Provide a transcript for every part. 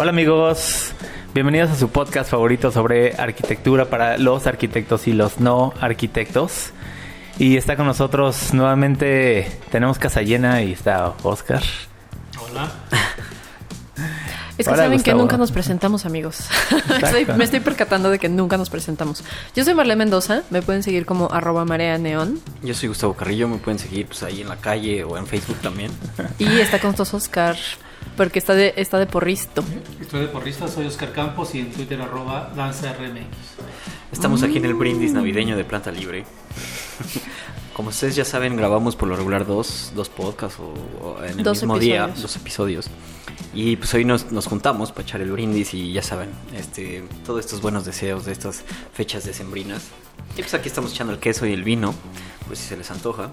Hola amigos, bienvenidos a su podcast favorito sobre arquitectura para los arquitectos y los no arquitectos. Y está con nosotros nuevamente, tenemos casa llena y está Oscar. Hola. Es que Hola, saben que nunca nos presentamos, amigos. Estoy- me estoy percatando de que nunca nos presentamos. Yo soy Marlene Mendoza, me pueden seguir como arroba marea neón. Yo soy Gustavo Carrillo, me pueden seguir pues ahí en la calle o en Facebook también. Y está con nosotros Oscar, porque está de, está de porristo. Estoy de porrista, soy Oscar Campos y en Twitter arroba danzarmx. Estamos aquí en el brindis navideño de Planta Libre. Como ustedes ya saben, grabamos por lo regular dos, dos podcasts o, o en el Dos mismo día, episodios. dos episodios. Y pues hoy nos, nos juntamos para echar el brindis y ya saben, este, todos estos buenos deseos de estas fechas decembrinas. Y pues aquí estamos echando el queso y el vino, pues si se les antoja.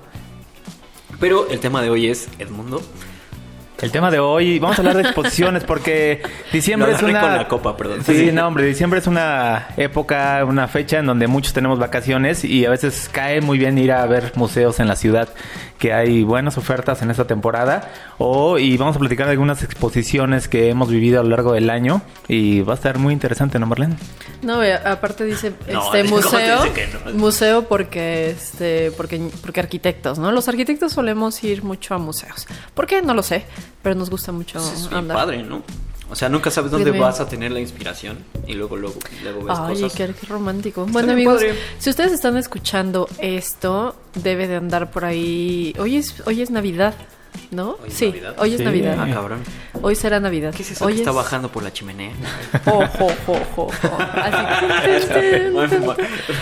Pero el tema de hoy es Edmundo. El tema de hoy, vamos a hablar de exposiciones porque diciembre es una... con la copa, perdón. Sí, no, hombre, diciembre es una época, una fecha en donde muchos tenemos vacaciones y a veces cae muy bien ir a ver museos en la ciudad, que hay buenas ofertas en esta temporada. O, y vamos a platicar de algunas exposiciones que hemos vivido a lo largo del año y va a estar muy interesante, ¿no, Marlene? No, aparte dice No, este ¿cómo te museo, dice que no? museo porque este porque porque arquitectos, ¿no? Los arquitectos solemos ir mucho a museos. ¿Por qué? No lo sé, pero nos gusta mucho Pues es andar. padre, ¿no? O sea, nunca sabes dónde bien. vas a tener la inspiración y luego luego, luego ves Ay, cosas. qué, qué romántico. Bueno, amigos, padre. si ustedes están escuchando esto, debe de andar por ahí. Hoy es, hoy es Navidad, ¿no? ¿Hoy es sí, Navidad? hoy es Sí. Navidad. Ah, cabrón. Hoy será Navidad. ¿Qué es eso hoy que está bajando por la chimenea? Jo, jo, jo, jo, jo. Así.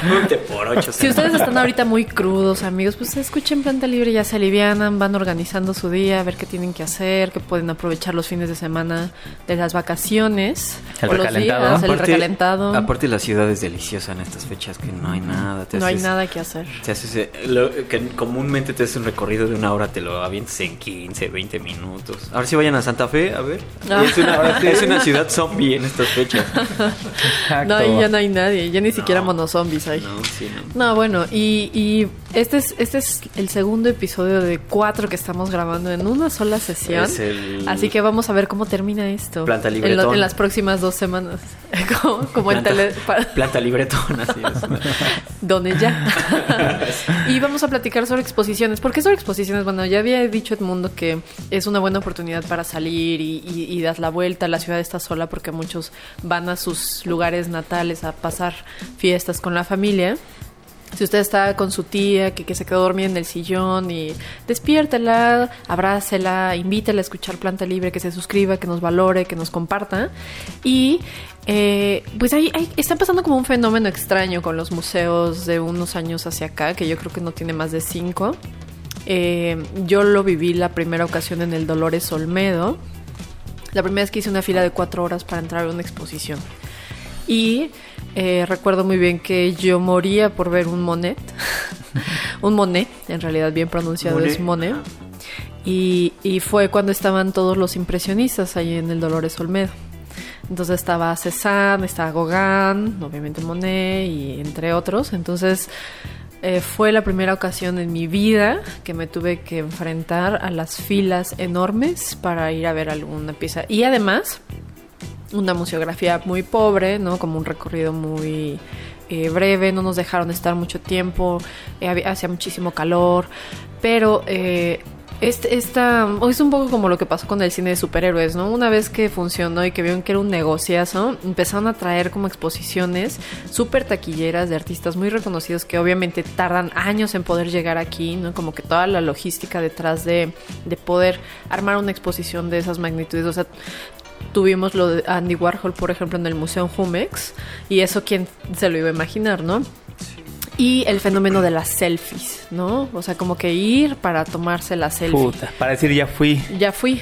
Ponte por ocho. Si ustedes están ahorita muy crudos, amigos, pues escuchen Planta Libre, ya se alivianan, van organizando su día, a ver qué tienen que hacer, que pueden aprovechar los fines de semana de las vacaciones. El o los recalentado. días, el Aparte- recalentado. Aparte la ciudad es deliciosa en estas fechas que no hay nada. te no hay nada que hacer. Te haces, eh, lo que comúnmente te haces un recorrido de una hora, te lo avientas en 15, 20 minutos. Ahora sí vayan a Santa Fe, a ver. Ah. Es, una, es una ciudad zombie en estas fechas. No, ahí ya no hay nadie, ya ni siquiera monozombies hay. No, sí, no. No, bueno, y, y este es este es el segundo episodio de cuatro que estamos grabando en una sola sesión. El- Así que vamos a ver cómo termina esto. Planta en, lo- libretón. en las próximas dos semanas. como como en Planta, tele... pa- planta libretón, así es. Donde ya. y vamos a platicar sobre exposiciones. ¿Por qué sobre exposiciones? Bueno, ya había dicho Edmundo que es una buena oportunidad para salir y, y, y dar la vuelta. La ciudad está sola porque muchos van a sus lugares natales a pasar fiestas con la familia. Si usted está con su tía que, que se quedó dormida en el sillón y despiértela, abrácela, invítela a escuchar Planta Libre, que se suscriba, que nos valore, que nos comparta. Y eh, pues ahí, ahí está pasando como un fenómeno extraño con los museos de unos años hacia acá, que yo creo que no tiene más de cinco. Eh, yo lo viví la primera ocasión en el Dolores Olmedo. La primera vez que hice una fila de cuatro horas para entrar a una exposición. Y eh, recuerdo muy bien que yo moría por ver un Monet. un Monet, en realidad bien pronunciado Monet. es Monet. Y, y fue cuando estaban todos los impresionistas ahí en el Dolores Olmedo. Entonces estaba Cézanne, estaba Gauguin, obviamente Monet y entre otros. Entonces eh, fue la primera ocasión en mi vida que me tuve que enfrentar a las filas enormes para ir a ver alguna pieza. Y además, una museografía muy pobre, ¿no? Como un recorrido muy eh, breve, no nos dejaron estar mucho tiempo, eh, hacía muchísimo calor, pero eh, este, esta, es un poco como lo que pasó con el cine de superhéroes, ¿no? Una vez que funcionó y que vieron que era un negociazo, empezaron a traer como exposiciones súper taquilleras de artistas muy reconocidos que obviamente tardan años en poder llegar aquí, ¿no? Como que toda la logística detrás de, de poder armar una exposición de esas magnitudes, o sea, Tuvimos lo de Andy Warhol, por ejemplo, en el Museo Jumex, y eso quién se lo iba a imaginar, ¿no? y el fenómeno de las selfies, ¿no? O sea, como que ir para tomarse la selfie. Puta, para decir ya fui. Ya fui.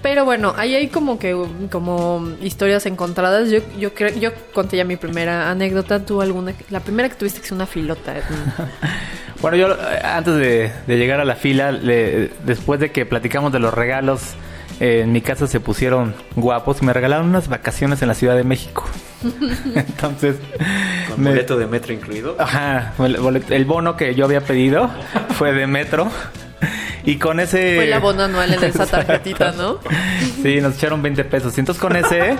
Pero bueno, ahí hay como que como historias encontradas. Yo yo creo yo conté ya mi primera anécdota, tú alguna la primera que tuviste que es una filota. Bueno, yo eh, antes de, de llegar a la fila, le- después de que platicamos de los regalos, eh, en mi casa se pusieron guapos y me regalaron unas vacaciones en la Ciudad de México. Entonces, Con me- boleto de metro incluido. Ajá, el, bono que yo había pedido fue de metro. Y con ese... Fue el abono anual en esa tarjetita, ¿no? Sí, nos echaron 20 pesos. Y entonces con ese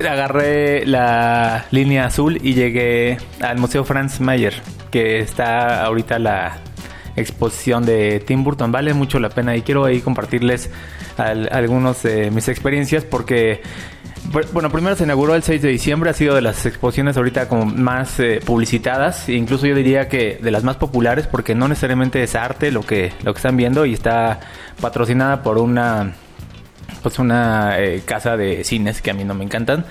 agarré la línea azul y llegué al Museo Franz Mayer, que está ahorita la exposición de Tim Burton. Vale mucho la pena y quiero ahí compartirles al- algunos de mis experiencias porque... bu- Bueno, primero se inauguró el 6 de diciembre, ha sido de las exposiciones ahorita como más eh, publicitadas, e incluso yo diría que de las más populares porque no necesariamente es arte lo que, lo que están viendo y está patrocinada por una pues una eh, casa de cines que a mí no me encantan.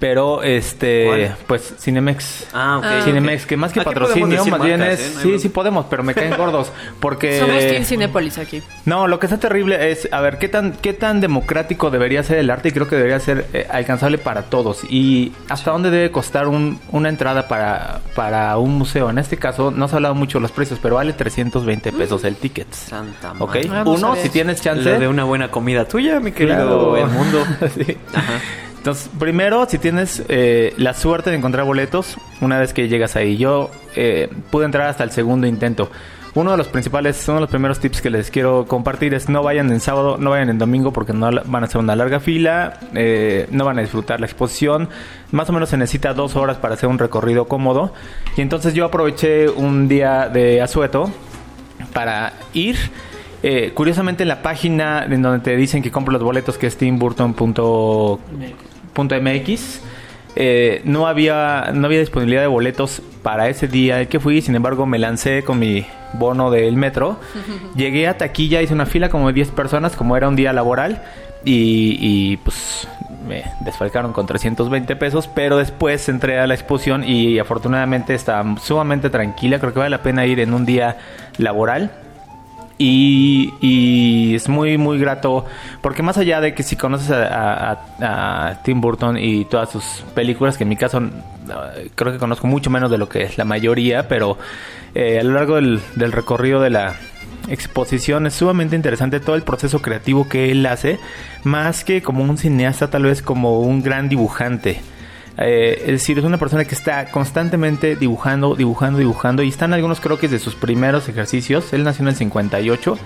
Pero este, ¿Cuál? pues Cinemex. Ah, ok. Cinemex, que más que Aquí patrocinio, más bien es. ¿eh? No sí, sí podemos, pero me caen gordos. Porque. Somos Team Cinépolis aquí. No, lo que está terrible es, a ver, ¿qué tan, qué tan democrático debería ser el arte? Y creo que debería ser eh, alcanzable para todos. Y hasta dónde debe costar un- una entrada para, para un museo. En este caso, no se ha hablado mucho de los precios, pero vale 320 pesos el ticket. Santa ¿Ok? madre. Uno, si tienes chance. Lo de una buena comida tuya, mi querido Claro. Edmundo. Sí. Ajá. Entonces, primero, si tienes eh, la suerte de encontrar boletos, una vez que llegas ahí, yo eh, pude entrar hasta el segundo intento. Uno de los principales, uno de los primeros tips que les quiero compartir es no vayan en sábado, no vayan en domingo porque no van a hacer una larga fila, eh, no van a disfrutar la exposición. Más o menos se necesita dos horas para hacer un recorrido cómodo. Y entonces yo aproveché un día de asueto para ir. Curiosamente en la página en donde te dicen que compro los boletos que es timburton.mx eh, no había no había disponibilidad de boletos para ese día que fui sin embargo me lancé con mi bono del metro. Llegué a taquilla hice una fila como de 10 personas como era un día laboral y, y, pues me desfalcaron con 320 pesos pero después entré a la exposición y afortunadamente estaba sumamente tranquila. Creo que vale la pena ir en un día laboral y, es muy, muy grato. Porque más allá de que si conoces a, Tim Burton y todas sus películas, que en mi caso eh, creo que conozco mucho menos de lo que es la mayoría, pero eh, a lo largo del recorrido de la exposición es sumamente interesante todo el proceso creativo que él hace, más que como un cineasta, tal vez como un gran dibujante. Eh, es decir, es una persona que está constantemente dibujando, dibujando, dibujando. Y están algunos croquis de sus primeros ejercicios. Él nació en el 58.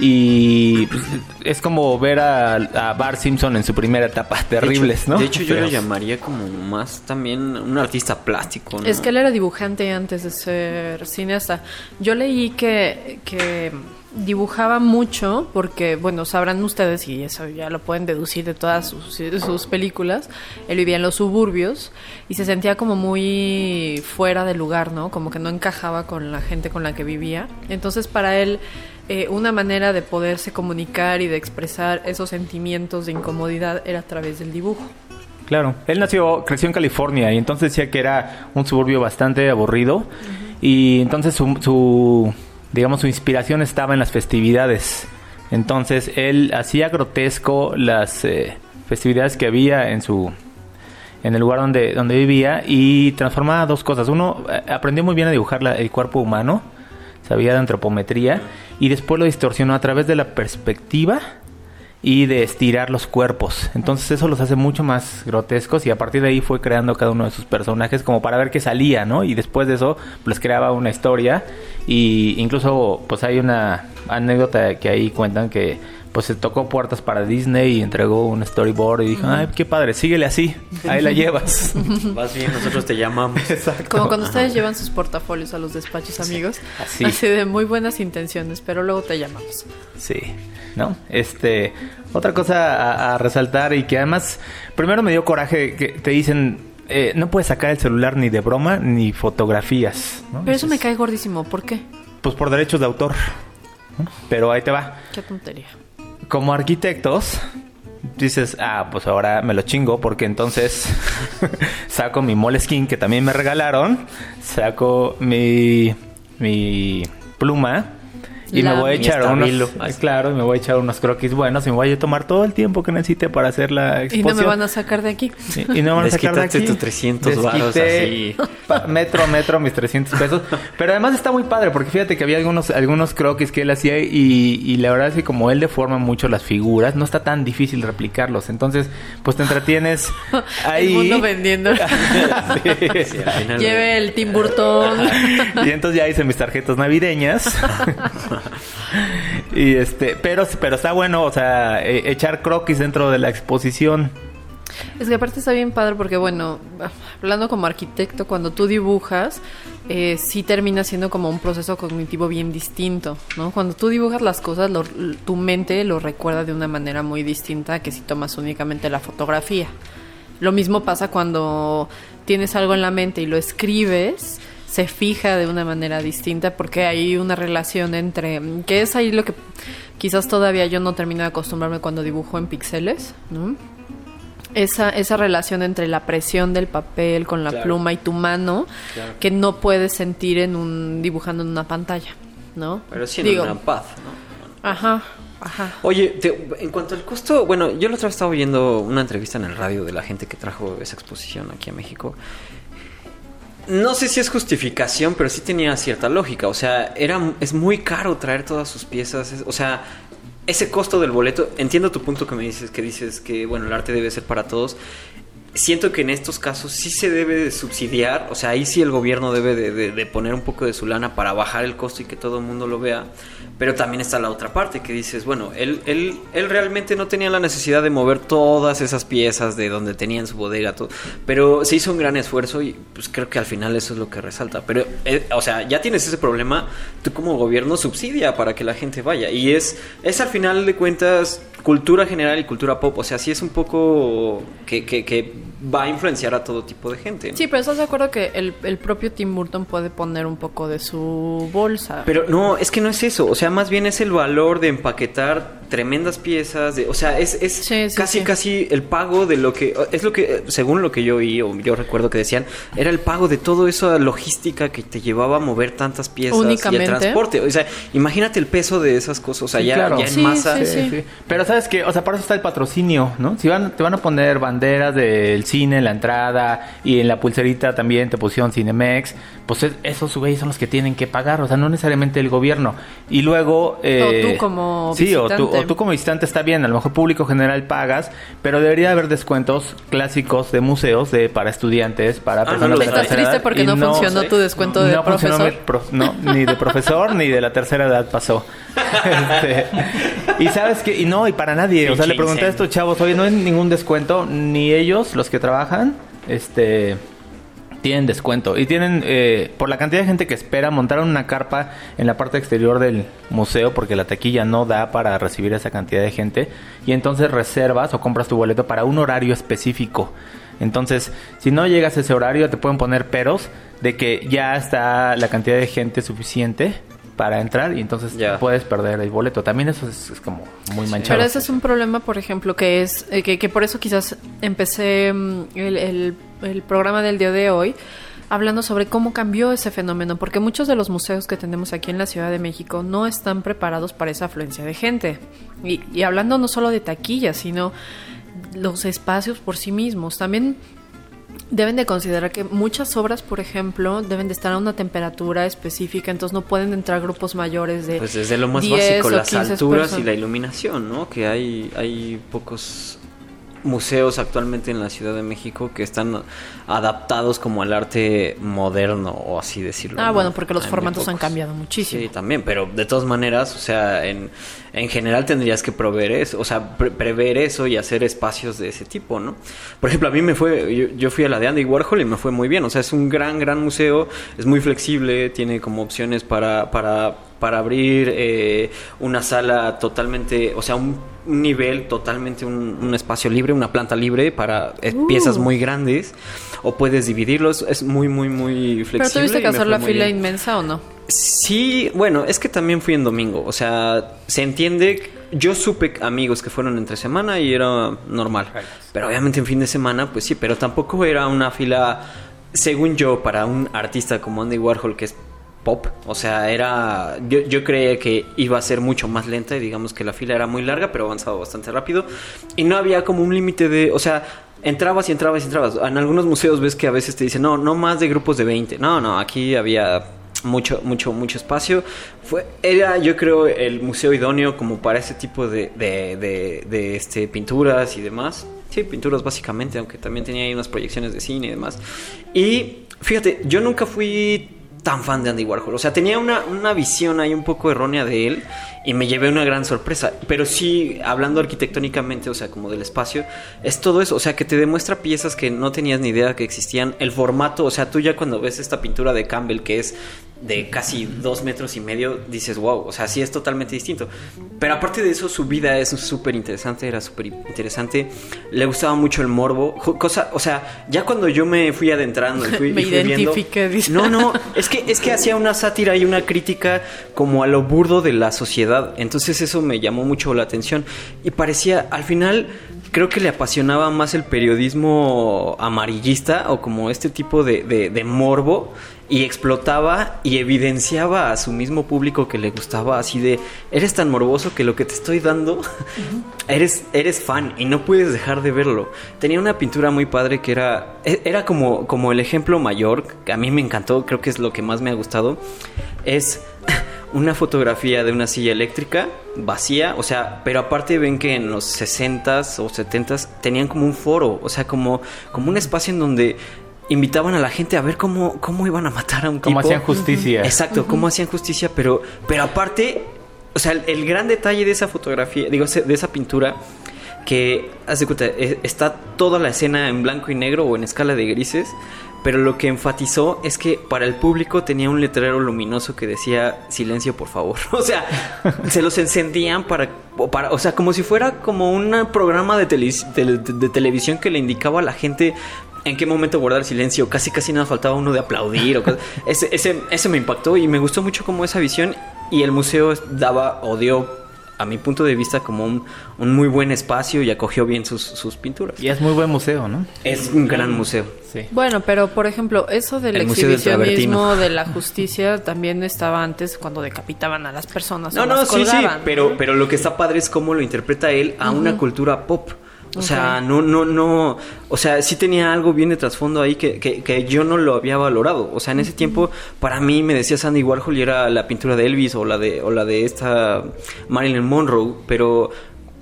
Y pues, es como ver a, a Bart Simpson en su primera etapa. Terribles, de hecho, ¿no? De hecho, yo lo llamaría como más también un artista plástico, ¿no? Es que él era dibujante antes de ser cineasta. Yo leí que, que dibujaba mucho porque, bueno, sabrán ustedes, y eso ya lo pueden deducir de todas sus, sus películas, él vivía en los suburbios y se sentía como muy fuera de lugar, ¿no? Como que no encajaba con la gente con la que vivía. Entonces, para él, eh, una manera de poderse comunicar y de expresar esos sentimientos de incomodidad era a través del dibujo. Claro. Él nació, creció en California y entonces decía que era un suburbio bastante aburrido. Y entonces su, su, digamos, su inspiración estaba en las festividades. Entonces él hacía grotesco las eh, festividades que había en su en el lugar donde, donde vivía y transformaba dos cosas. Uno, eh, aprendió muy bien a dibujar el cuerpo humano, sabía de antropometría y después lo distorsionó a través de la perspectiva y de estirar los cuerpos. Entonces eso los hace mucho más grotescos y a partir de ahí fue creando cada uno de sus personajes como para ver qué salía, ¿no? Y después de eso pues creaba una historia y incluso pues hay una anécdota que ahí cuentan que pues se tocó puertas para Disney y entregó un storyboard y dijo, ay, qué padre, síguele así, ahí la llevas. Vas bien, nosotros te llamamos. Exacto. Como cuando ustedes llevan sus portafolios a los despachos, amigos. así. Así de muy buenas intenciones, pero luego te llamamos. Sí, ¿no? Este, otra cosa a, a resaltar y que además, primero me dio coraje que te dicen, eh, no puedes sacar el celular ni de broma ni fotografías, ¿no? Pero eso me cae gordísimo. ¿Por qué? Pues por derechos de autor. ¿no? Pero ahí te va. Qué tontería. Como arquitectos, dices, ah, pues ahora me lo chingo porque entonces saco mi Moleskine que también me regalaron, saco mi, mi pluma y La- me voy a echar unos, estabilo. claro, y me voy a echar unos croquis buenos y me voy a tomar todo el tiempo que necesite para hacer la Y exposición. no me van a sacar de aquí. Y, y no me van a sacar de aquí. tus 300 varos Desquité así. metro a metro mis 300 pesos. Pero además está muy padre porque fíjate que había algunos, algunos croquis que él hacía y, y la verdad es que como él deforma mucho las figuras, no está tan difícil replicarlos. Entonces, pues te entretienes ahí. El mundo vendiendo. Sí. Sí, Lleve el Tim Burton. Y entonces ya hice mis tarjetas navideñas. y este, pero, pero está bueno, o sea, e- echar croquis dentro de la exposición. Es que aparte está bien padre porque, bueno, hablando como arquitecto, cuando tú dibujas, eh, sí termina siendo como un proceso cognitivo bien distinto, ¿no? Cuando tú dibujas las cosas, tu mente lo recuerda de una manera muy distinta que si tomas únicamente la fotografía. Lo mismo pasa cuando tienes algo en la mente y lo escribes, se fija de una manera distinta porque hay una relación entre, que es ahí lo que quizás todavía yo no termino de acostumbrarme cuando dibujo en píxeles, ¿no? esa, esa relación entre la presión del papel con la Claro. pluma y tu mano Claro. que no puedes sentir en un dibujando en una pantalla, ¿no? Pero sí en una paz, ¿no? Ajá, ajá. Oye, te- en cuanto al costo, bueno, yo la otra vez estaba oyendo una entrevista en el radio de la gente que trajo esa exposición aquí a México. No sé si es justificación, pero sí tenía cierta lógica. O sea, era, es muy caro traer todas sus piezas. o sea, ese costo del boleto, entiendo tu punto que me dices, que dices que, bueno, el arte debe ser para todos. Siento que en estos casos sí se debe de subsidiar, o sea, ahí sí el gobierno debe de, poner un poco de su lana para bajar el costo y que todo el mundo lo vea. Pero también está la otra parte que dices, bueno, él, él, él realmente no tenía la necesidad de mover todas esas piezas de donde tenía en su bodega, todo, pero se hizo un gran esfuerzo y pues creo que al final eso es lo que resalta. Pero, eh, o sea, ya tienes ese problema, tú como gobierno subsidia para que la gente vaya. Y es, es al final de cuentas cultura general y cultura pop, o sea, sí es un poco que, que va a influenciar a todo tipo de gente. ¿no? Sí, pero estás de acuerdo que el, el propio Tim Burton puede poner un poco de su bolsa. Pero no, es que no es eso. O sea, más bien es el valor de empaquetar tremendas piezas. De, o sea, es, es Sí, sí, casi, sí. casi el pago de lo que. Es lo que, según lo que yo oí, o yo recuerdo que decían, era el pago de toda esa logística que te llevaba a mover tantas piezas y el transporte. O sea, imagínate el peso de esas cosas. O sea, Sí, ya, claro. ya en Sí, masa. sí, Sí, sí. Pero sabes que, o sea, para eso está el patrocinio, ¿no? Si van, te van a poner banderas del cine en la entrada y en la pulserita también te pusieron Cinemex, pues es- esos güeyes son los que tienen que pagar, o sea, no necesariamente el gobierno. Y luego... eh, O tú como Sí, o tú, o tú como visitante está bien, a lo mejor público general pagas, pero debería haber descuentos clásicos de museos de para estudiantes, para Ah, no personas lo de la Estás tercera triste edad, porque no, funcionó sé. tu descuento de no funcionó profesor. mi prof- no, ni de profesor ni de la tercera edad pasó. Este, y sabes que, y no, y para nadie. O sea, le pregunté a estos chavos, oye, no hay ningún descuento, ni ellos, los que trabajan, este tienen descuento. Y tienen, eh, por la cantidad de gente que espera, montaron una carpa en la parte exterior del museo porque la taquilla no da para recibir esa cantidad de gente. Y entonces reservas o compras tu boleto para un horario específico. Entonces, si no llegas a ese horario, te pueden poner peros de que ya está la cantidad de gente suficiente para entrar y entonces Ya. puedes perder el boleto. También eso es, es como muy manchado. Pero ese es un problema, por ejemplo, que es eh, que, que por eso quizás empecé mm, el, el- el programa del día de hoy hablando sobre cómo cambió ese fenómeno, porque muchos de los museos que tenemos aquí en la Ciudad de México no están preparados para esa afluencia de gente. Y, y hablando no solo de taquillas, sino los espacios por sí mismos. También deben de considerar que muchas obras, por ejemplo, deben de estar a una temperatura específica, entonces no pueden entrar grupos mayores de Pues desde lo más 10 básico, las 15 alturas y la iluminación, ¿no? Que hay, hay pocos museos actualmente en la Ciudad de México que están adaptados como al arte moderno o así decirlo. Ah, ¿no? bueno, porque los Hay formatos han cambiado muchísimo. Sí, también, pero de todas maneras, o sea, en, en general tendrías que proveer eso, o sea, pre- prever eso y hacer espacios de ese tipo, ¿no? Por ejemplo, a mí me fue, yo, yo fui a la de Andy Warhol y me fue muy bien, o sea, es un gran, gran museo, es muy flexible, tiene como opciones para, para para abrir eh, una sala totalmente, o sea, un, un nivel totalmente, un, un espacio libre, una planta libre para eh, Uh. piezas muy grandes, o puedes dividirlos, es muy, muy, muy flexible. ¿Pero tuviste que hacer la fila bien. inmensa o no? Sí, bueno, es que también fui en domingo. O sea, se entiende. Yo supe amigos que fueron entre semana y era normal. Pero obviamente en fin de semana, pues sí, pero tampoco era una fila, según yo, para un artista como Andy Warhol, que es pop. O sea, era. Yo, yo creía que iba a ser mucho más lenta y digamos que la fila era muy larga, pero avanzaba bastante rápido. Y no había como un límite de. O sea. Entrabas y entrabas y entrabas. En algunos museos ves que a veces te dicen, no, no más de grupos de 20. No, no, aquí había mucho, mucho, mucho espacio. Fue, era, yo creo, el museo idóneo como para ese tipo de, de, de- de, este, pinturas y demás. Sí, pinturas básicamente, aunque también tenía ahí unas proyecciones de cine y demás. Y fíjate, yo nunca fui tan fan de Andy Warhol. O sea, tenía una, una visión ahí un poco errónea de él y me llevé una gran sorpresa. Pero sí, hablando arquitectónicamente, o sea, como del espacio, es todo eso. O sea, que te demuestra piezas que no tenías ni idea que existían. El formato, o sea, tú ya cuando ves esta pintura de Campbell, que es de casi dos metros y medio, dices, wow, o sea, sí es totalmente distinto. Pero aparte de eso, su vida es súper interesante, era súper interesante. Le gustaba mucho el morbo. Cosa, o sea, ya cuando yo me fui adentrando y fui, Me y fui viendo-. No, no, es que, es que hacía una sátira y una crítica como a lo burdo de la sociedad. Entonces eso me llamó mucho la atención. Y parecía, al final, creo que le apasionaba más el periodismo amarillista o como este tipo de, de- morbo. Y explotaba y evidenciaba a su mismo público que le gustaba así de, eres tan morboso que lo que te estoy dando, eres, eres fan y no puedes dejar de verlo. Tenía una pintura muy padre que era, e- era como, como el ejemplo mayor, que a mí me encantó, creo que es lo que más me ha gustado, es una fotografía de una silla eléctrica vacía, o sea, pero aparte ven que en los 60s o 70s tenían como un foro, o sea, como, como un espacio en donde invitaban a la gente a ver cómo, cómo iban a matar a un Como tipo. hacían justicia. Exacto, cómo hacían justicia, pero, pero aparte, o sea, el, el gran detalle de esa fotografía, digo, de esa pintura, que, haz de cuenta, e- está toda la escena en blanco y negro o en escala de grises, pero lo que enfatizó es que para el público tenía un letrero luminoso que decía silencio por favor. O sea, se los encendían para, o para, o sea, como si fuera como un programa de, tele- de- de televisión que le indicaba a la gente en qué momento guardar silencio. Casi casi nada faltaba uno de aplaudir. O ese, ese, ese me impactó y me gustó mucho como esa visión y el museo daba o dio a mi punto de vista como un, un muy buen espacio y acogió bien sus, sus pinturas. Y es muy buen museo, ¿no? Es un gran museo. Sí. Bueno, pero por ejemplo, eso del El del exhibicionismo de la justicia también estaba antes cuando decapitaban a las personas. No, o no, las sí, sí, pero, pero lo que está padre es cómo lo interpreta él a una cultura pop. O sea, no, no, no, o sea, sí tenía algo bien de trasfondo ahí que, que, que yo no lo había valorado. O sea, en ese tiempo, para mí me decía Sandy Warhol y era la pintura de Elvis o la de, o la de esta Marilyn Monroe, pero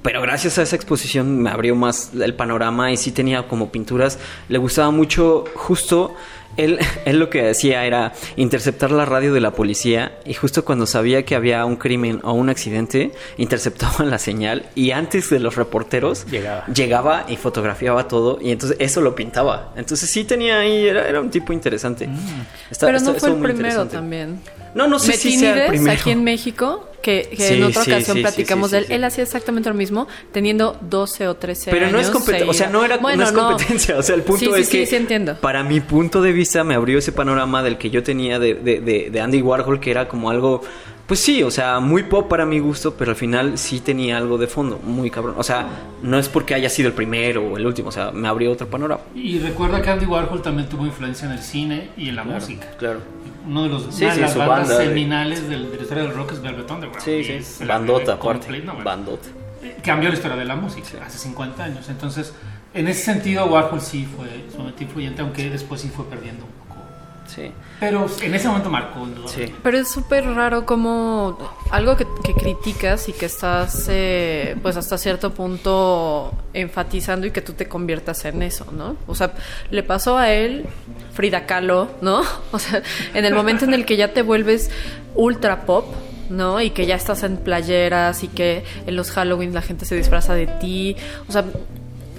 pero gracias a esa exposición me abrió más el panorama y sí tenía como pinturas. Le gustaba mucho justo él, él lo que hacía era interceptar la radio de la policía y justo cuando sabía que había un crimen o un accidente, interceptaban la señal y antes de los reporteros Llegaba. llegaba y fotografiaba todo y entonces eso lo pintaba. Entonces sí tenía ahí, era, era un tipo interesante. Está- Pero está- no fue el primero también. No, no sé si sea el primero. aquí en México, que, que Sí, en otra sí, ocasión sí, platicamos sí, de él, sí. él hacía exactamente lo mismo, teniendo 12 o 13 Pero años. no es competencia, o sea, no era Bueno, no es no. competencia, o sea, el punto Sí, sí, es sí, que sí entiendo. para mi punto de vista me abrió ese panorama del que yo tenía de, de, de, de Andy Warhol, que era como algo, pues sí, o sea, muy pop para mi gusto, pero al final sí tenía algo de fondo, muy cabrón. O sea, no es porque haya sido el primero o el último, o sea, me abrió otro panorama. Y recuerda que Andy Warhol también tuvo influencia en el cine y en la música. Claro. Uno de los Sí, una de sí, las bandas banda de- seminales del, de la historia del rock es Velvet Underground. Sí, sí. es Bandota, aparte. No, bueno, Bandota. eh, Cambió la historia de la música hace 50 años. Entonces, en ese sentido, Warhol sí fue sumamente influyente, aunque después sí fue perdiendo un poco. Sí. Pero en ese momento marcó. indudablemente. Sí. Pero es súper raro como algo que, que criticas y que estás, eh, pues hasta cierto punto enfatizando y que tú te conviertas en eso, ¿no? O sea, le pasó a él, Frida Kahlo, ¿no? O sea, en el momento en el que ya te vuelves ultra pop, ¿no? Y que ya estás en playeras y que en los Halloween la gente se disfraza de ti. O sea,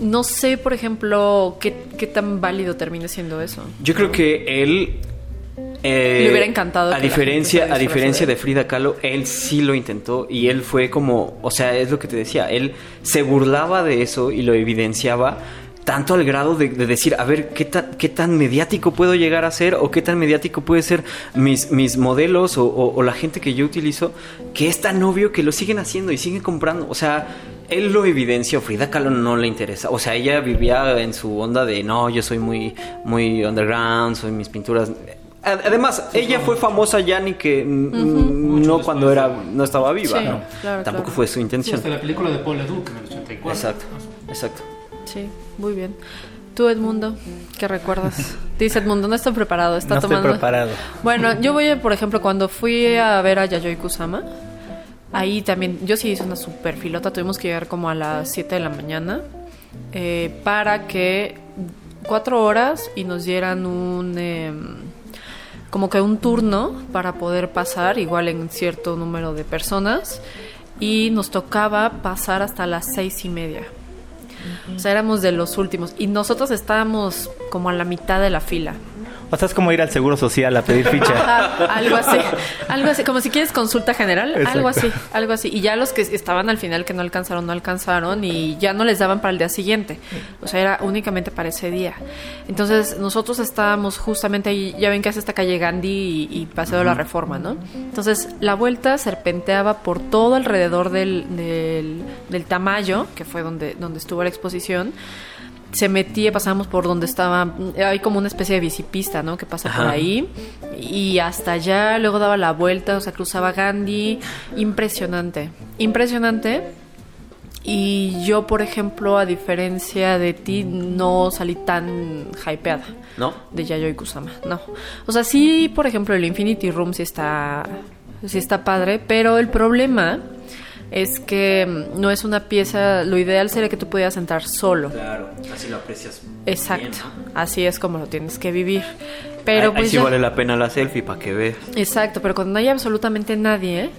no sé, por ejemplo, qué, qué tan válido termine siendo eso. Yo creo que él Eh, Le hubiera encantado A diferencia, a diferencia de Frida Kahlo, él sí lo intentó y él fue como, o sea, es lo que te decía, él se burlaba de eso y lo evidenciaba tanto al grado de, de decir, a ver, ¿qué tan, ¿qué tan mediático puedo llegar a ser o qué tan mediático puede ser mis, mis modelos o, o- o la gente que yo utilizo, que es tan obvio que lo siguen haciendo y siguen comprando. O sea, él lo evidenció, Frida Kahlo no le interesa. O sea, ella vivía en su onda de, no, yo soy muy, muy underground, soy mis pinturas... Ad- Además, ella fue famosa ya ni que mm, no cuando era no estaba viva, Sí, ¿no? claro, Tampoco claro. fue su Sí, intención. hasta la película de Paul Leduc en el 84. Exacto, exacto. Sí, muy bien. Tú, Edmundo, ¿qué recuerdas? Dice Edmundo, no está preparado, está no estoy tomando... preparado. Bueno, yo voy, a, por ejemplo, cuando fui a ver a Yayoi Kusama, ahí también, yo sí hice una super filota, tuvimos que llegar como a las 7 de la mañana eh, para que cuatro horas y nos dieran un... em, como que un turno para poder pasar, igual en cierto número de personas, y nos tocaba pasar hasta las seis y media. O sea, éramos de los últimos. Y nosotros estábamos como a la mitad de la fila. O sea, es como ir al Seguro Social a pedir ficha. Ajá, algo así, algo así, como si quieres consulta general, algo así, algo así. Y ya los que estaban al final que no alcanzaron, no alcanzaron y ya no les daban para el día siguiente. O sea, era únicamente para ese día. Entonces, nosotros estábamos justamente ahí, ya ven que es esta calle Gandhi y, y Paseo de la Reforma, ¿no? Entonces, la vuelta serpenteaba por todo alrededor del, del, del Tamayo, que fue donde, donde estuvo la exposición se metía, pasábamos por donde estaba, hay como una especie de bicipista, ¿no? Que pasa por ahí y hasta allá, luego daba la vuelta, o sea, cruzaba Gandhi, impresionante, impresionante. Y yo, por ejemplo, a diferencia de ti, no salí tan hypeada ¿No? de Yayoi Kusama, no. O sea, sí, por ejemplo, el Infinity Room sí está, sí está padre, pero el problema es que mm, no es una pieza, lo ideal sería que tú pudieras entrar solo. Claro, así lo aprecias. Exacto, así es como lo tienes que vivir. Pero Ahí pues sí ya- vale la pena la selfie para que veas. Exacto, pero cuando no hay absolutamente nadie,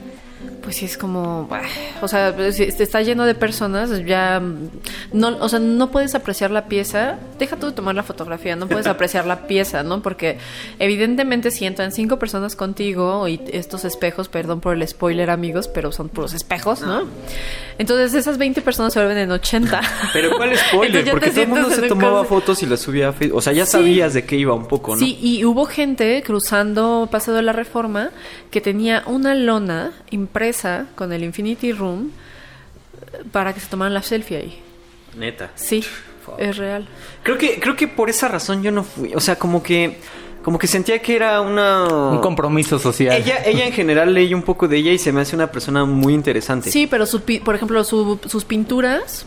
pues sí es como, bah, o sea, pues, está lleno de personas, ya mm, no, o sea, no puedes apreciar la pieza. Deja tú de tomar la fotografía, no puedes apreciar la pieza, ¿no? Porque evidentemente si entran cinco personas contigo y estos espejos, perdón por el spoiler, amigos, pero son puros espejos, ¿no? Entonces esas 20 personas se vuelven en 80. Pero ¿cuál spoiler? Porque todo el mundo se tomaba fotos y las subía a Facebook. O sea, ya Sí. sabías de qué iba un poco, ¿no? Sí, y hubo gente cruzando Paseo de la Reforma que tenía una lona impresa con el Infinity Room para que se tomaran la selfie ahí. Neta. Sí, es real. Creo que, creo que por esa razón yo no fui. O sea, como que, como que sentía que era una. Un compromiso social. Ella, ella en general leí un poco de ella y se me hace una persona muy interesante. Sí, pero su pi- por ejemplo, su- sus pinturas,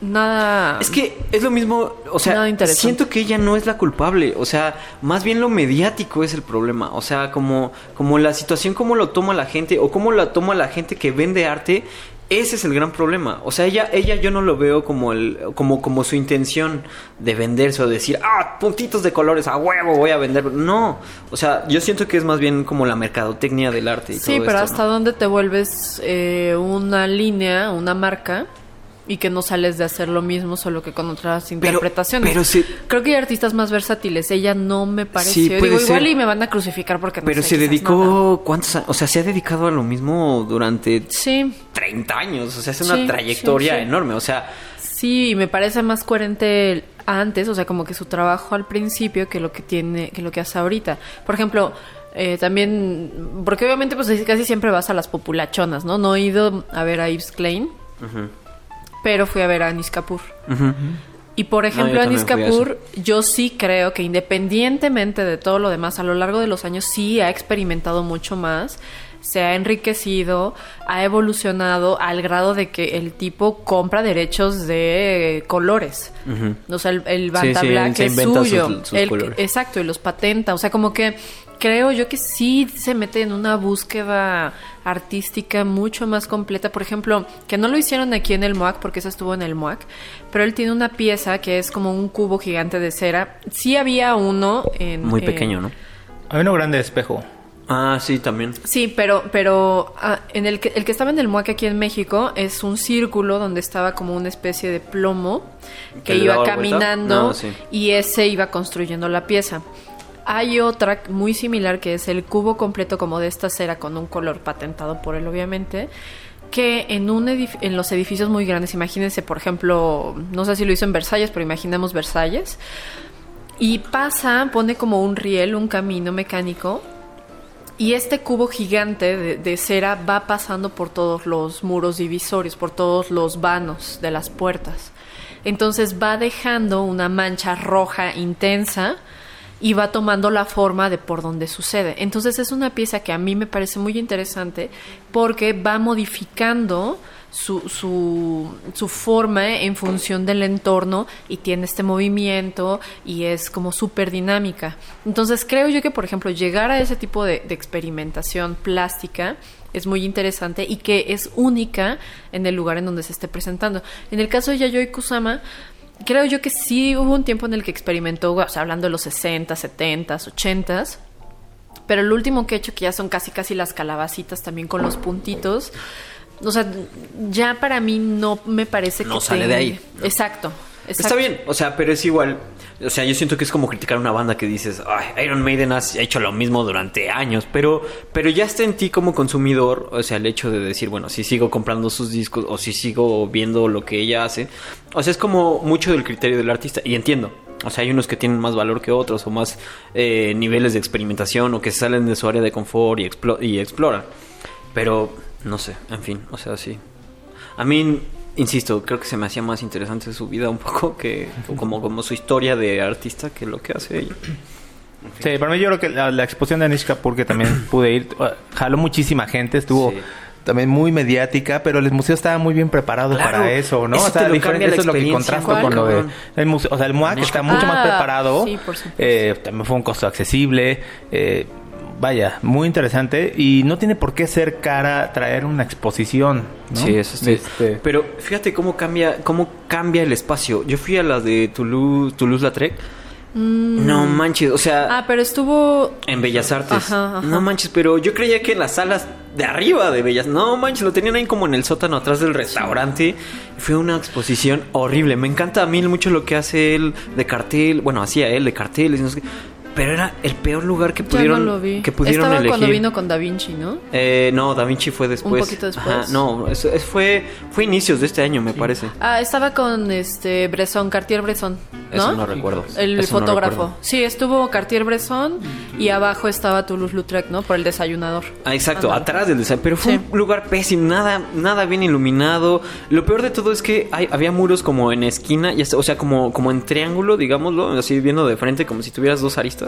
nada... Es que es lo mismo, o sea, siento que ella no es la culpable, o sea, más bien lo mediático es el problema, o sea, como, como la situación, cómo lo toma la gente o cómo la toma la gente que vende arte, ese es el gran problema, o sea, ella, ella yo no lo veo como el, como, como su intención de venderse o decir, ah, puntitos de colores, a huevo voy a vender, no, o sea, yo siento que es más bien como la mercadotecnia del arte y Sí, todo pero esto, hasta ¿no? dónde te vuelves eh, una línea, una marca y que no sales de hacer lo mismo solo que con otras interpretaciones. pero se- Creo que hay artistas más versátiles. Ella no me. Sí, puede Digo, igual y me van a crucificar porque no Pero sé, se dedicó, nada. ¿cuántos años? O sea, se ha dedicado a lo mismo durante Sí, 30 años, o sea, es una Sí, trayectoria enorme, o sea, sí, y me parece más coherente antes, o sea, como que su trabajo al principio que lo que tiene, que lo que hace ahorita. Por ejemplo, eh, también, porque obviamente pues casi siempre vas a las populachonas, ¿no? No he ido a ver a Yves Klein, pero fui a ver a Anis Kapoor. Y por ejemplo, yo Anis Kapoor, yo sí creo que independientemente de todo lo demás, a lo largo de los años sí ha experimentado mucho más, se ha enriquecido, ha evolucionado al grado de que el tipo compra derechos de colores. O sea, el, el Banta Sí, sí, Black se es sus- suyo. sus Él- colores. exacto, y los patenta. O sea, como que creo yo que sí se mete en una búsqueda artística mucho más completa. Por ejemplo, que no lo hicieron aquí en el MOAC, porque eso estuvo en el MOAC, pero él tiene una pieza que es como un cubo gigante de cera. Sí había uno en... muy en- pequeño, ¿no? Hay uno grande de espejo. Ah, sí, también. Sí, pero, pero ah, en el que, el que estaba en el MOAC aquí en México es un círculo donde estaba como una especie de plomo que ¿Que le iba caminando No, sí. y ese iba construyendo la pieza. Hay otra muy similar que es el cubo completo como de esta cera con un color patentado por él obviamente, que en, un en los edificios muy grandes, imagínense por ejemplo, no sé si lo hizo en Versalles, pero imaginemos Versalles, y pasa, pone como un riel, un camino mecánico, y este cubo gigante de, cera va pasando por todos los muros divisorios, por todos los vanos de las puertas. Entonces va dejando una mancha roja intensa y va tomando la forma de por donde sucede. Entonces es una pieza que a mí me parece muy interesante porque va modificando su, su, forma en función del entorno y tiene este movimiento y es como súper dinámica. Entonces creo yo que, por ejemplo, llegar a ese tipo de, de experimentación plástica es muy interesante y que es única en el lugar en donde se esté presentando. En el caso de Yayoi Kusama, creo yo que sí hubo un tiempo en el que experimentó, o sea, hablando de los 60, 70, 80, pero el último que he hecho, que ya son casi casi las calabacitas también con los puntitos, o sea, ya para mí no me parece que... No sale de ahí, ¿no? Exacto, exacto. Está bien, o sea, pero es igual. O sea, yo siento que es como criticar una banda que dices, Ay, Iron Maiden ha hecho lo mismo durante años, pero, pero ya está en ti como consumidor, o sea, el hecho de decir, bueno, si sigo comprando sus discos o si sigo viendo lo que ella hace, o sea, es como mucho del criterio del artista, y entiendo. O sea, hay unos que tienen más valor que otros o más eh, niveles de experimentación o que salen de su área de confort y, explo- y exploran. Pero, no sé, en fin, o sea, sí. A mí, insisto, creo que se me hacía más interesante su vida un poco que como, como su historia de artista que lo que hace ella. Sí, para mí yo creo que la, la exposición de Anish Kapoor, que también pude ir, jaló muchísima gente, estuvo Sí. también muy mediática, pero el museo estaba muy bien preparado Claro, para eso, ¿no? eso o sea, te lo diferente- eso es lo que experiencia. contrasta con lo de ¿Cuál? el museo, o sea, el MUAC está mucho más Ah, preparado, sí, por supuesto. eh, también fue un costo accesible, eh, vaya, muy interesante y no tiene por qué ser cara traer una exposición, ¿no? Sí, eso sí. Este, Pero fíjate cómo cambia, cómo cambia el espacio. Yo fui a las de Toulouse, Toulouse-Lautrec. No manches, o sea, Mm. Ah, pero estuvo... en Bellas Artes. Ajá, ajá. No manches, pero yo creía que en las salas de arriba de Bellas, no manches, lo tenían ahí como en el sótano atrás del restaurante. Fue una exposición horrible. Me encanta a mí mucho lo que hace él de cartel, bueno, hacía él de carteles, y no sé qué. Pero era el peor lugar que Ya pudieron no lo vi. que pudieron Estaba elegir. cuando vino con Da Vinci, ¿no? Eh, no, Da Vinci fue después. poquito después. Ajá, no, eso, es- fue fue inicios de este año, me parece. Ah, estaba con este Bresson, Cartier Bresson, ¿no? Eso no recuerdo. El Eso no fotógrafo. recuerdo. sí, estuvo Cartier Bresson y abajo estaba Toulouse-Lautrec, ¿no? Por el desayunador. Ah, exacto, atrás del design. Pero fue Sí. un lugar pésimo, nada, nada bien iluminado. Lo peor de todo es que hay- había muros como en esquina, y hasta- o sea, como, como en triángulo, digámoslo, así viendo de frente, como si tuvieras dos aristas.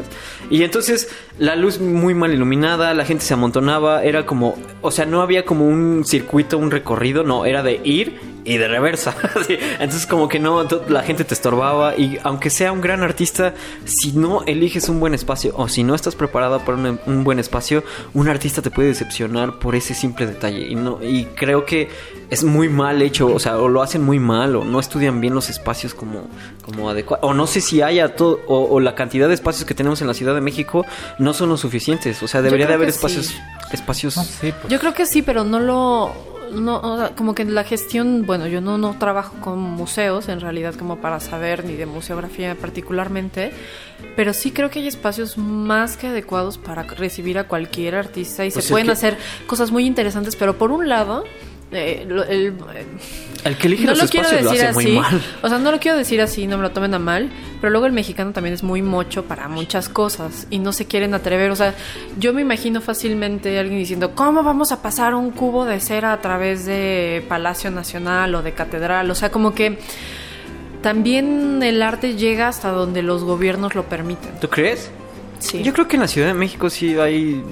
Y entonces la luz muy mal iluminada, la gente se amontonaba, era como, o sea, no había como un circuito, un recorrido, no, era de ir y de reversa. Sí, Entonces como que no, la gente te estorbaba y aunque sea un gran artista, si no eliges un buen espacio o si no estás preparada para un, un buen espacio, un artista te puede decepcionar por ese simple detalle y no y creo que es muy mal hecho, o sea, o lo hacen muy mal o no estudian bien los espacios como como adecuados o no sé si haya todo o, o la cantidad de espacios que tenemos en la Ciudad de México no son los suficientes, o sea, debería de haber espacios sí. espacios no, sí, pues, Yo creo que sí, pero no lo... No, o sea, como que la gestión, bueno, yo no, no trabajo con museos en realidad como para saber ni de museografía particularmente, pero sí creo que hay espacios más que adecuados para recibir a cualquier artista y Pues se pueden que- hacer cosas muy interesantes, pero por un lado, eh, el, el que elige no los lo quiero lo hace así. muy mal. O sea, no lo quiero decir así, no me lo tomen a mal. Pero luego el mexicano también es muy mocho para muchas cosas y no se quieren atrever. O sea, yo me imagino fácilmente alguien diciendo, ¿cómo vamos a pasar un cubo de cera a través de Palacio Nacional o de Catedral? O sea, como que también el arte llega hasta donde los gobiernos lo permiten. ¿Tú crees? Sí. Yo creo que en la Ciudad de México sí hay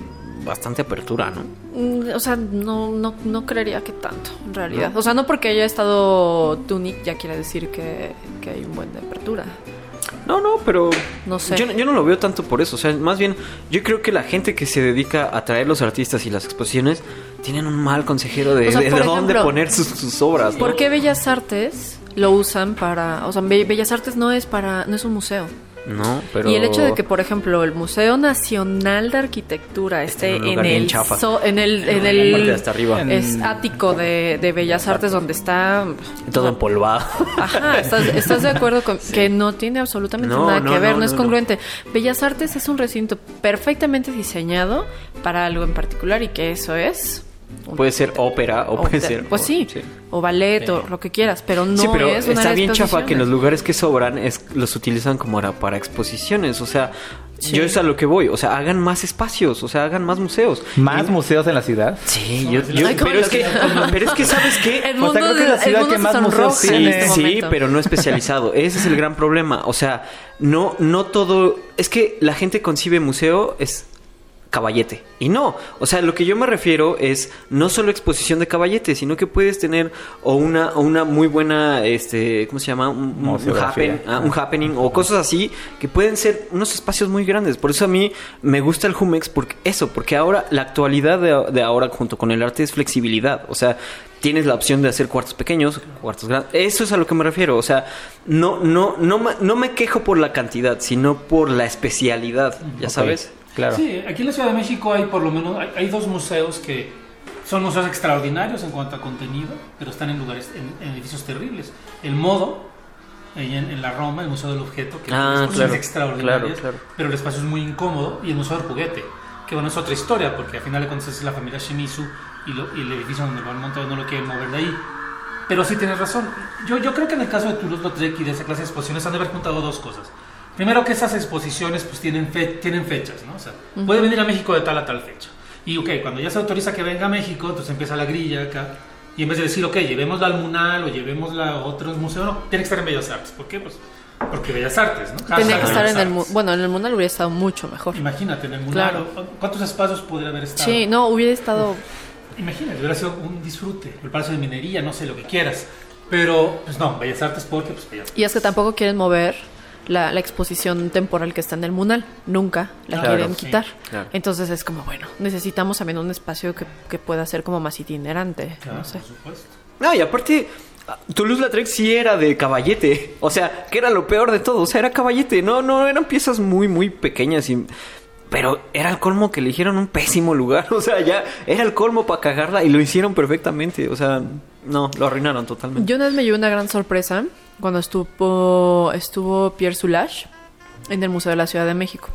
bastante apertura, ¿no? Mm, O sea, no, no, no creería que tanto, en realidad. O sea, no porque haya estado Tunic ya quiere decir que, que hay un buen de apertura. No, no, pero No sé. yo, yo no lo veo tanto por eso. O sea, más bien, yo creo que la gente que se dedica a traer los artistas y las exposiciones tienen un mal consejero de, O sea, de dónde poner sus, sus obras. ¿no? ¿Por qué Bellas Artes lo usan para, o sea, Be- Bellas Artes no es para, no es un museo. No, pero... Y el hecho de que, por ejemplo, el Museo Nacional de Arquitectura esté en un en, el, so- en el en el de hasta arriba. es ático de, de Bellas Artes donde está Todo empolvado. Ajá, ¿estás, estás de acuerdo con que no tiene absolutamente No, nada no, que ver, no, no, es no, congruente? Bellas Artes es un recinto perfectamente diseñado para algo en particular y que eso es Puede ser ópera o, o puede ser... pues o- sí, o ballet o lo que quieras, pero no sí, pero es una está bien chafa que los exposiciones. lugares que sobran es, los utilizan como para, para exposiciones. O sea, Sí. yo es a lo que voy. O sea, hagan más espacios, o sea, hagan más museos. Más Y- museos en la ciudad. Sí, yo, yo- Ay, cómo pero es que, pero es que sabes qué, El O mundo, sea, creo que de- la ciudad que más museos en tiene- este Sí, momento. pero no especializado. Ese es el gran problema. O sea, no, no todo. Es que la gente concibe museo es caballete. Y no. O sea, lo que yo me refiero es no solo exposición de caballete, sino que puedes tener o una, o una muy buena, este, ¿cómo se llama? Un, un- happen- ah, un happening o cosas así que pueden ser unos espacios muy grandes. Por eso a mí me gusta el Jumex porque eso, porque ahora la actualidad de, de ahora junto con el arte es flexibilidad. O sea, tienes la opción de hacer cuartos pequeños, cuartos grandes. Eso es a lo que me refiero. O sea, no, no, no, me- no me quejo por la cantidad, sino por la especialidad. Ya sabes. Claro. Sí, aquí en la Ciudad de México hay por lo menos hay, hay dos museos que son museos extraordinarios en cuanto a contenido, pero están en lugares, en, en edificios terribles. El Modo, en, en la Roma, el Museo del Objeto, que Ah, exposiciones claro, extraordinarias, claro, claro. pero el espacio es muy incómodo, y el Museo del Juguete, que bueno, es otra historia, porque al final de cuentas es la familia Shimizu y, lo- y el edificio donde lo han montado no lo quieren mover de ahí. Pero sí tienes razón. Yo, yo creo que en el caso de Toulouse-Lautrec y de esa clase de exposiciones han de haber juntado dos cosas. Primero que esas exposiciones pues tienen, fe- tienen fechas, ¿no? O sea, puede venir a México de tal a tal fecha. Y ok, cuando ya se autoriza que venga a México, entonces empieza la grilla acá. Y en vez de decir, ok, llevémosla al Munal o llevémosla a otros museos, no, tiene que estar en Bellas Artes. ¿Por qué? Pues porque Bellas Artes, ¿no? Tenía que estar en el bueno, en el Munal hubiera estado mucho mejor. Imagínate, en el Munal, Claro. ¿cuántos espacios podría haber estado? Sí, no, hubiera estado Imagínate, hubiera sido un disfrute. El Palacio de Minería, no sé, lo que quieras. Pero, pues no, Bellas Artes porque, pues Bellas Artes. Y es que tampoco quieren mover la, la exposición temporal que está en el Munal. Nunca la Claro, quieren sí, quitar. claro. Entonces es como, bueno, necesitamos también un espacio que, que pueda ser como más itinerante. Claro, no sé. por supuesto. No, y aparte, Toulouse-Lautrec sí era de caballete. O sea, que era lo peor de todo. O sea, era caballete. No, no, eran piezas muy, muy pequeñas y... Pero era el colmo que eligieron un pésimo lugar. O sea, ya era el colmo para cagarla y lo hicieron perfectamente. O sea, no, lo arruinaron totalmente. Yo una vez me llevé una gran sorpresa cuando estuvo, estuvo Pierre Soulages en el Museo de la Ciudad de México.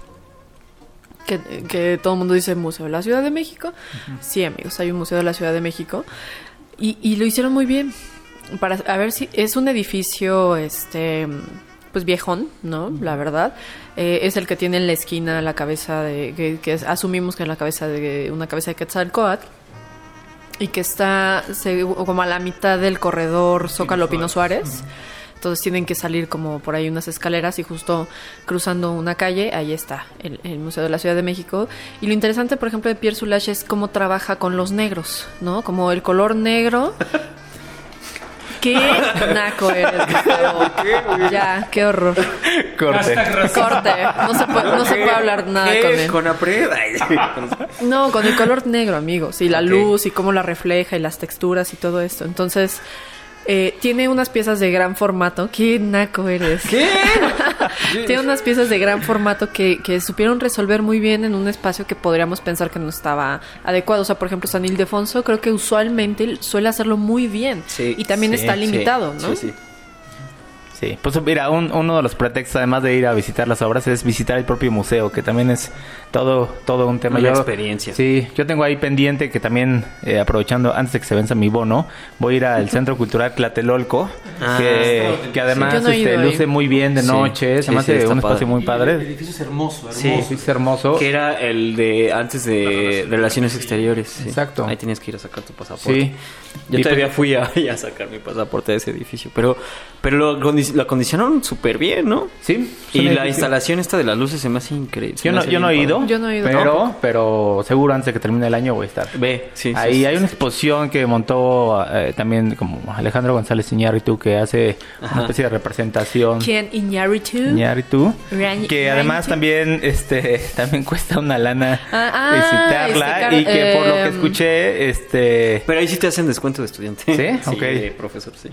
Que, que todo el mundo dice Museo de la Ciudad de México. Sí, amigos, hay un Museo de la Ciudad de México. Y, y lo hicieron muy bien. Para a ver si es un edificio, este, pues viejón, ¿no? La verdad. Eh, es el que tiene en la esquina la cabeza de, que, que es- asumimos que es la cabeza de una cabeza de Quetzalcoatl y que está se- como a la mitad del corredor Zócalo Pino Suárez. Entonces tienen que salir como por ahí unas escaleras y justo cruzando una calle, ahí está el, el Museo de la Ciudad de México. Y lo interesante, por ejemplo, de Pierre Soulages es cómo trabaja con los negros, ¿no? Como el color negro. ¡Qué naco eres, Gustavo! Ya, qué horror. Corte. Corte. No se puede, no se puede hablar nada ¿Qué? con él. Con. No, con el color negro, amigos. Y la luz y cómo la refleja y las texturas y todo esto. Entonces, eh, tiene unas piezas de gran formato. ¡Qué naco eres! ¿Qué? Tiene unas piezas de gran formato que, que supieron resolver muy bien en un espacio que podríamos pensar que no estaba adecuado. O sea, por ejemplo, San Ildefonso creo que usualmente suele hacerlo muy bien. Sí, y también sí, está sí, limitado, ¿no? Sí, sí. Sí, pues mira, un- uno de los pretextos además de ir a visitar las obras es visitar el propio museo, que también es todo todo un tema. Una Yo- experiencia. Sí, yo tengo ahí pendiente que también, eh, aprovechando antes de que se venza mi bono, voy a ir al Centro Cultural Tlatelolco, Ah, que, que además no este, luce muy bien de noche, sí, se me sí, hace un espacio padre. muy Y El padre. edificio es hermoso, hermoso. Sí, es hermoso. Que era el de antes de Relaciones Exteriores. sí. Exacto. Ahí tienes que ir a sacar tu pasaporte. Sí. Yo Y todavía pues- fui a, a sacar mi pasaporte de ese edificio. Pero, pero lo, acondi- lo acondicionaron súper bien, ¿no? Sí. Y la edificio- instalación esta de las luces se me hace increíble. Yo no, hace yo no he ido. Yo no he ido pero, pero seguro antes de que termine el año voy a estar. Ve, sí. sí, Ahí sí, hay sí. una exposición que montó eh, también como Alejandro González Iñárritu que hace una especie de representación ¿Quién? Iñárritu. Iñárritu, que además también este también cuesta una lana Ah, ah, visitarla este, y que por lo que em, escuché este Pero ahí sí te hacen descuento de estudiante. ¿Sí? Ok. de profesor, sí.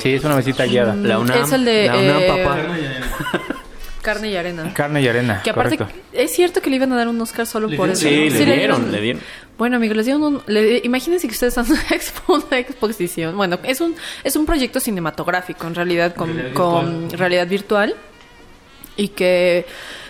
Sí es una visita guiada. La UNAM. Es el de, La UNAM, eh, papá. Carne y arena. Carne y arena. Que aparte, correcto. es cierto que le iban a dar un Oscar solo Le por dieron- eso. Sí, ¿no? le le dieron, le dieron. Bueno, amigos, les dieron un... le- imagínense que ustedes están en una, expo- una exposición. Bueno, es un, es un proyecto cinematográfico, en realidad, con, Realidad con virtual. realidad virtual. Y que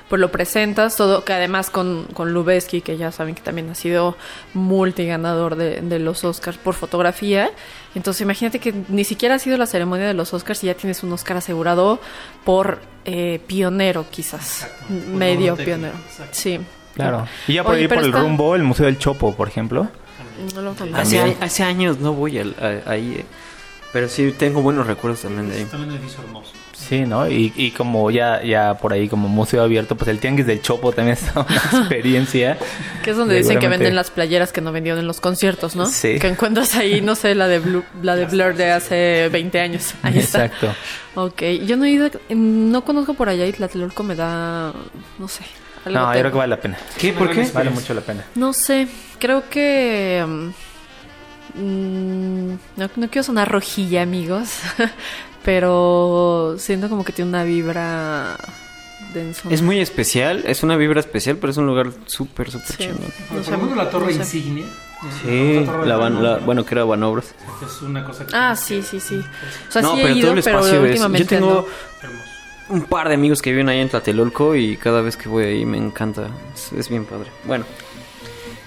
pues lo presentas todo, que además con, con Lubeski, que ya saben que también ha sido multiganador de, de los Oscars por fotografía. Entonces imagínate que ni siquiera ha sido la ceremonia de los Oscars y ya tienes un Oscar asegurado por eh, pionero, quizás. Exacto, Medio pionero. exacto. Sí. Claro. Y ya por Oye, ahí por el está- rumbo, el Museo del Chopo, por ejemplo. No lo. Hace, hace años no voy al- a- ahí, eh. pero sí tengo buenos recuerdos también de ahí. Es también un edificio hermoso. Sí, ¿no? Y, y como ya, ya por ahí como museo abierto, pues el Tianguis del Chopo también es una experiencia. Que es donde dicen que venden las playeras que no vendieron en los conciertos, ¿no? Sí. Que encuentras ahí, no sé, la de Blur, la de Blur de hace 20 años. Ahí está. Exacto. Ok, yo no he ido, no conozco por allá y Tlatelolco me da, no sé. algo No, yo creo que vale la pena. ¿Qué? ¿Por qué? Vale mucho la pena. No sé, creo que... mm, mm, no, no quiero sonar rojilla, amigos, pero siento como que tiene una vibra denso. Es muy especial, es una vibra especial, pero es un lugar súper, súper Sí. No sé, menos la torre no sé. insignia. Sí, La torre la de van- la- Banobras, bueno, que era Banobras. Es una cosa que Ah, sí, sí, sí. O sea, no, sí pero he ido, todo el pero espacio es... Yo últimamente tengo no. Un par de amigos que viven ahí en Tlatelolco y cada vez que voy ahí me encanta. Es, es bien padre. Bueno.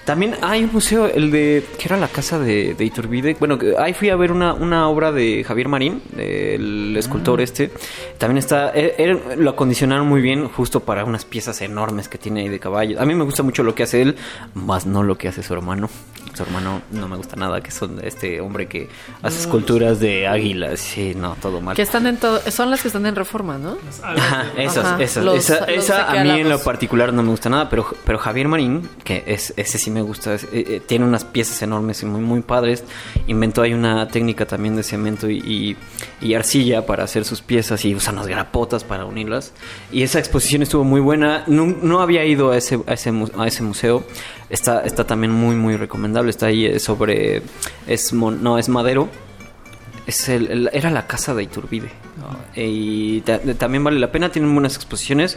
También hay un museo, el de... que era la casa de, de Iturbide. Bueno, que ahí fui a ver una, una obra de Javier Marín, el escultor este. También está... eh, eh, lo acondicionaron muy bien justo para unas piezas enormes que tiene ahí de caballo. A mí me gusta mucho lo que hace él, más no lo que hace su hermano. Su hermano no me gusta nada, que son este hombre que hace esculturas de águilas. Sí, no, todo mal. Que están en todo, son las que están en reforma, ¿no? Las Ajá, esas, Ajá, esas. los- esa los esa a mí en lo particular no me gusta nada, pero, pero Javier Marín, que es, ese sí me gusta, es- eh, eh, tiene unas piezas enormes y muy, muy padres. Inventó ahí una técnica también de cemento y, y- y arcilla para hacer sus piezas y usa unas grapotas para unirlas. Y esa exposición estuvo muy buena. No, no había ido a ese, a ese, a ese museo. Está, está también muy, muy recomendable. Está ahí eh, sobre... Es, mon- no, es madero. Es el, el- era la casa de Iturbide. Y ta- también vale la pena, tienen buenas exposiciones.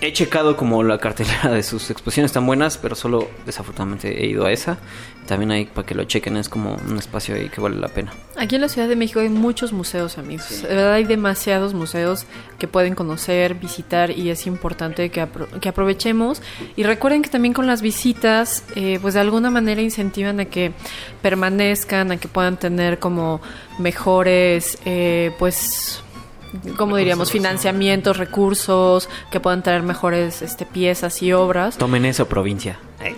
He checado como la cartelera de sus exposiciones tan buenas, pero solo desafortunadamente he ido a esa. También hay para que lo chequen, es como un espacio ahí que vale la pena. Aquí en la Ciudad de México hay muchos museos, amigos. De verdad hay demasiados museos que pueden conocer, visitar y es importante que, apro- que aprovechemos. Y recuerden que también con las visitas, eh, pues de alguna manera incentivan a que permanezcan, a que puedan tener como mejores, eh, pues... ¿Cómo diríamos? Financiamientos, recursos, que puedan traer mejores este, piezas y obras. Tomen eso, provincia.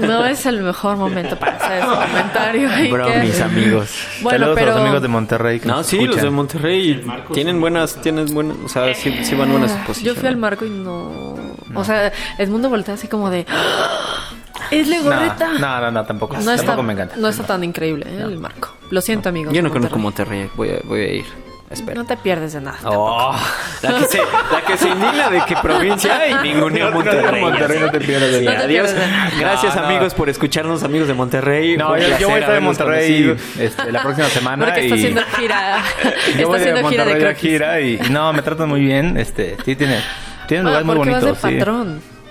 No, es el mejor momento para hacer ese comentario. Bro, que- mis amigos. Bueno, Saludos pero... a los amigos de Monterrey. que No, sí, los de escuchan. Monterrey tienen buenas, tienen buenas, o sea, sí, sí van buenas exposiciones. Yo fui al marco y no. O sea, el mundo voltea así como de. ¡Ah! ¡Es No, Legorreta! no, no, no, tampoco. No está, tampoco me encanta. no está tan increíble ¿eh? el marco. Lo siento, amigos. Yo no de conozco Monterrey. Voy a, voy a ir. Espera. No te pierdes de nada. Oh, la, que se, la que se indigna de que provincia y ningunea Monterrey. Monterrey no te pierdes de Sí, nada. adiós. de nada. Gracias No, no. amigos por escucharnos, amigos de Monterrey. No, yo, yo voy a estar en Monterrey este, la próxima semana. Porque está y... haciendo gira. Yo está voy de haciendo gira de Monterrey a croquis. gira y, y no, me tratan muy bien. Este, sí, tiene, tiene un Ah, lugar muy porque bonito. vas de sí.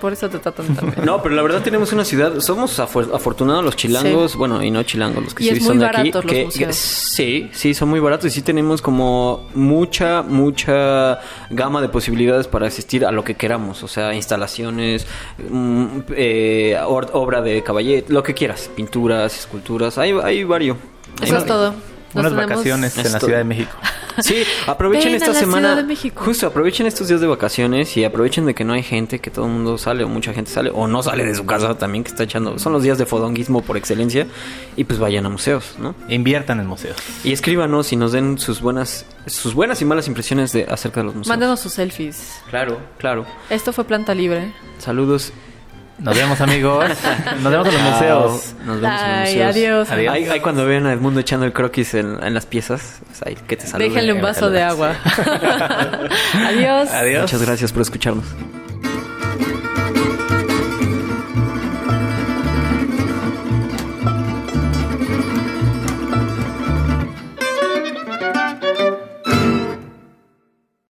Por eso te tratan tan bien. No, pero la verdad tenemos una ciudad, somos afor- afortunados los chilangos, Sí. bueno, y no chilangos, los que Y sí son muy de aquí. los que- museos. sí, sí, son muy baratos y sí tenemos como mucha, mucha gama de posibilidades para asistir a lo que queramos, o sea, instalaciones, mm, eh, obra de caballete, lo que quieras, pinturas, esculturas, hay, hay varios. Hay Eso es varios. todo. Nos Unas vacaciones en la Esto- Ciudad de México. Sí, aprovechen Ven a esta la semana. Ciudad de México. Justo, aprovechen estos días de vacaciones y aprovechen de que no hay gente, que todo el mundo sale o mucha gente sale o no sale de su casa también, que está echando. Son los días de fodonguismo por excelencia y pues vayan a museos, ¿no? Inviertan en museos. Y escríbanos y nos den sus buenas, sus buenas y malas impresiones de acerca de los museos. Mándanos sus selfies. Claro, claro. Esto fue Planta Libre. Saludos. Nos vemos, amigos. Nos vemos en los museos. Nos vemos en los Ay, museos. adiós. Adiós. Ahí, ahí cuando vean a Edmundo echando el croquis en, en las piezas, pues ahí que te saluden. Déjenle un vaso de agua. Adiós. Adiós. Muchas gracias por escucharnos.